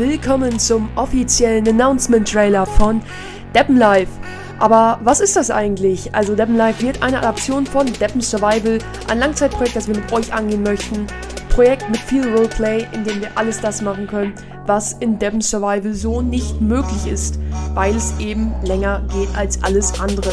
willkommen zum offiziellen Announcement-Trailer von Deppen Life. Aber was ist das eigentlich? Also Deppen Life wird eine Adaption von Deppen Survival, ein Langzeitprojekt, das wir mit euch angehen möchten. Projekt mit viel Roleplay, in dem wir alles das machen können, was in Deppen Survival so nicht möglich ist, weil es eben länger geht als alles andere.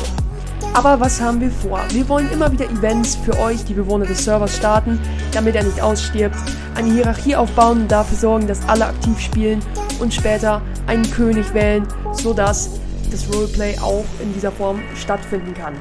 Aber was haben wir vor? Wir wollen immer wieder Events für euch, die Bewohner des Servers, starten, damit er nicht ausstirbt, eine Hierarchie aufbauen und dafür sorgen, dass alle aktiv spielen und später einen König wählen, sodass das Roleplay auch in dieser Form stattfinden kann.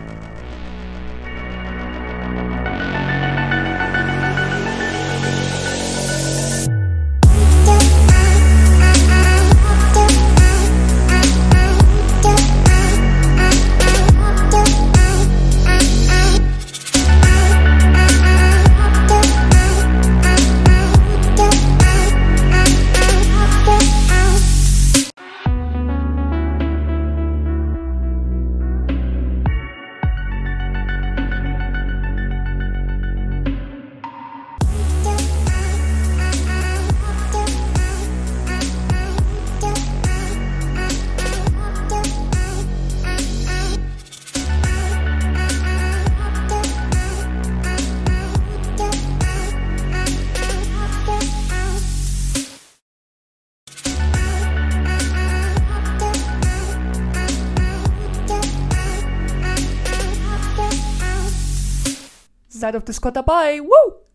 side of the squad dabei. Woo!